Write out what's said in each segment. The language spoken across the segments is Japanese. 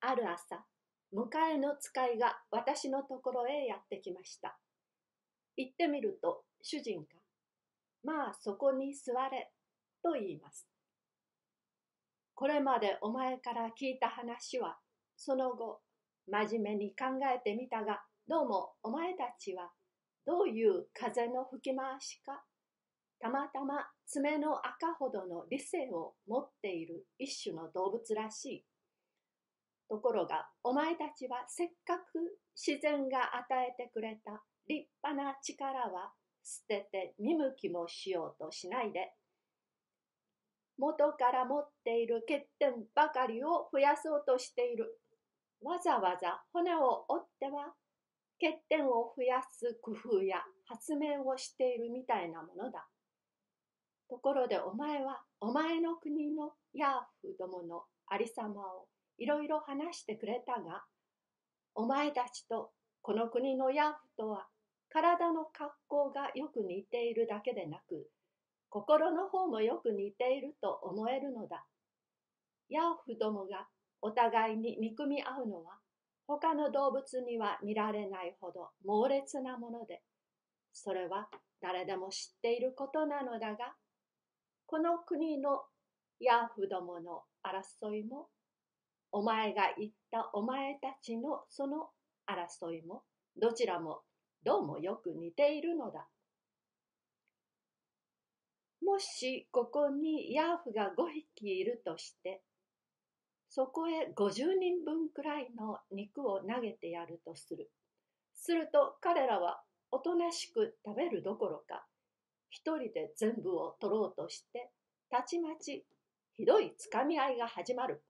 ある朝、迎えの使いが私のところへやってきました。行ってみると、主人が、まあそこに座れ、と言います。これまでお前から聞いた話は、その後、真面目に考えてみたが、どうもお前たちは、どういう風の吹き回しか、たまたま爪の赤ほどの理性を持っている一種の動物らしい。ところが、お前たちはせっかく自然が与えてくれた立派な力は捨てて見向きもしようとしないで、元から持っている欠点ばかりを増やそうとしている。わざわざ骨を折っては欠点を増やす工夫や発明をしているみたいなものだ。ところでお前はお前の国のヤーフどものありさまをいろいろ話してくれたが、お前たちとこの国のヤフとは体の格好がよく似ているだけでなく、心の方もよく似ていると思えるのだ。ヤーフどもがお互いに憎み合うのは、他の動物には見られないほど猛烈なもので、それは誰でも知っていることなのだが、この国のヤフどもの争いも、お前が言ったお前たちのその争いも、どちらもどうもよく似ているのだ。もしここにヤーフが5匹いるとして、そこへ50人分くらいの肉を投げてやるとする。すると彼らはおとなしく食べるどころか、一人で全部を取ろうとして、たちまちひどいつかみ合いが始まる。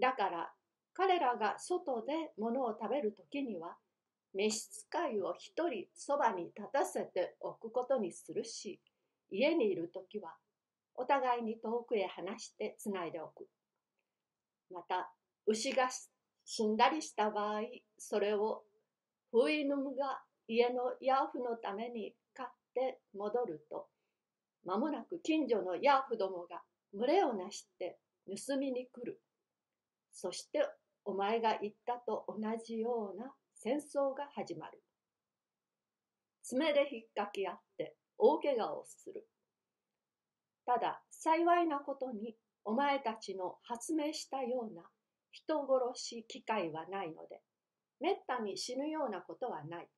だから彼らが外で物を食べるときには、召使いを一人そばに立たせておくことにするし、家にいるときは、お互いに遠くへ離してつないでおく。また、牛が死んだりした場合、それをフイヌムが家のヤーフのために買って戻ると、まもなく近所のヤーフどもが群れをなして盗みに来る。そしてお前が言ったと同じような戦争が始まる。爪で引っかき合って大怪我をする。ただ幸いなことにお前たちの発明したような人殺し機会はないので、めったに死ぬようなことはない。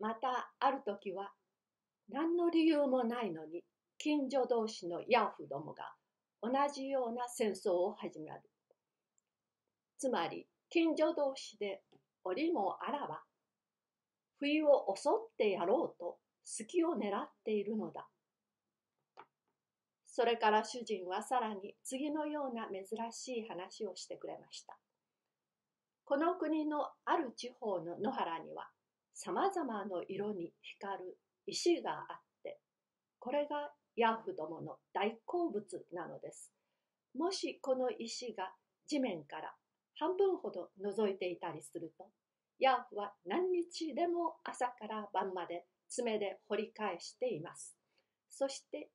またある時は何の理由もないのに近所同士のヤーフどもが同じような戦争を始める。つまり近所同士で折もあらば冬を襲ってやろうと隙を狙っているのだ。それから主人はさらに次のような珍しい話をしてくれました。この国のある地方の野原にはさまざまの色に光る石があって、これがヤーフどもの大好物なのです。もしこの石が地面から半分ほど覗いていたりすると、ヤーフは何日でも朝から晩まで爪で掘り返しています。そして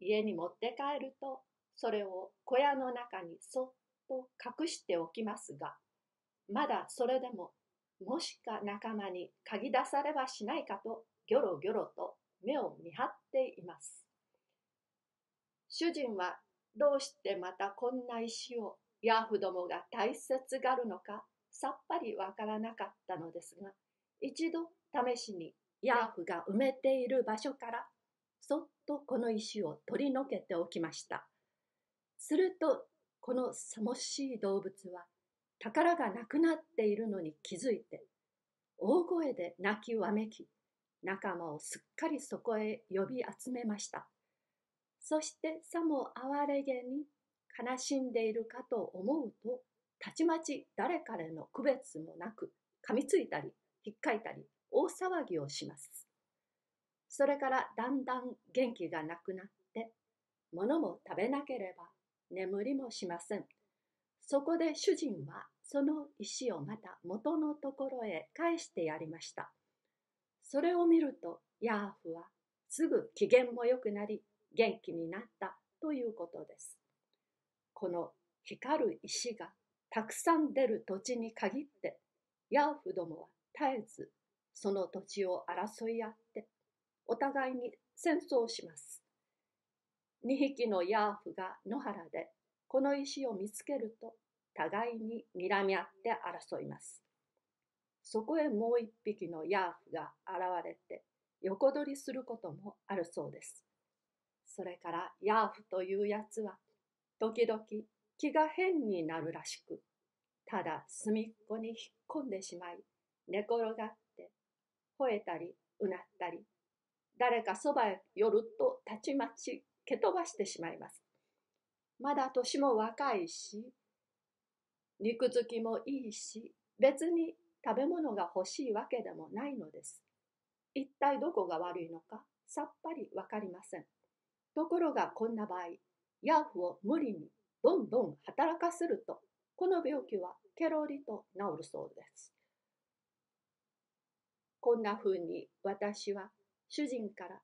家に持って帰ると、それを小屋の中にそっと隠しておきますが、まだそれでも、もしか仲間に嗅ぎ出されはしないかと、ギョロギョロと目を見張っています。主人はどうしてまたこんな石をヤーフどもが大切がるのかさっぱりわからなかったのですが、一度試しにヤーフが埋めている場所からそっとこの石を取り除けておきました。すると、このさもしい動物は宝がなくなっているのに気づいて、大声で泣きわめき、仲間をすっかりそこへ呼び集めました。そしてさも哀れげに悲しんでいるかと思うと、たちまち誰彼の区別もなく、噛みついたり、ひっかいたり、大騒ぎをします。それからだんだん元気がなくなって、物も食べなければ眠りもしません。そこで主人はその石をまた元のところへ返してやりました。それを見るとヤーフはすぐ機嫌も良くなり元気になったということです。この光る石がたくさん出る土地に限って、ヤーフどもは絶えずその土地を争い合って、お互いに戦争します。2匹のヤーフが野原でこの石を見つけると、互いに睨み合って争います。そこへもう一匹のヤーフが現れて横取りすることもあるそうです。それからヤーフというやつは時々気が変になるらしく、ただ隅っこに引っ込んでしまい、寝転がって吠えたりうなったり、誰かそばへ寄るとたちまち蹴飛ばしてしまいます。まだ年も若いし、肉付きもいいし、別に食べ物が欲しいわけでもないのです。一体どこが悪いのかさっぱりわかりません。ところがこんな場合、ヤーフを無理にどんどん働かせると、この病気はケロリと治るそうです。こんな風に私は主人から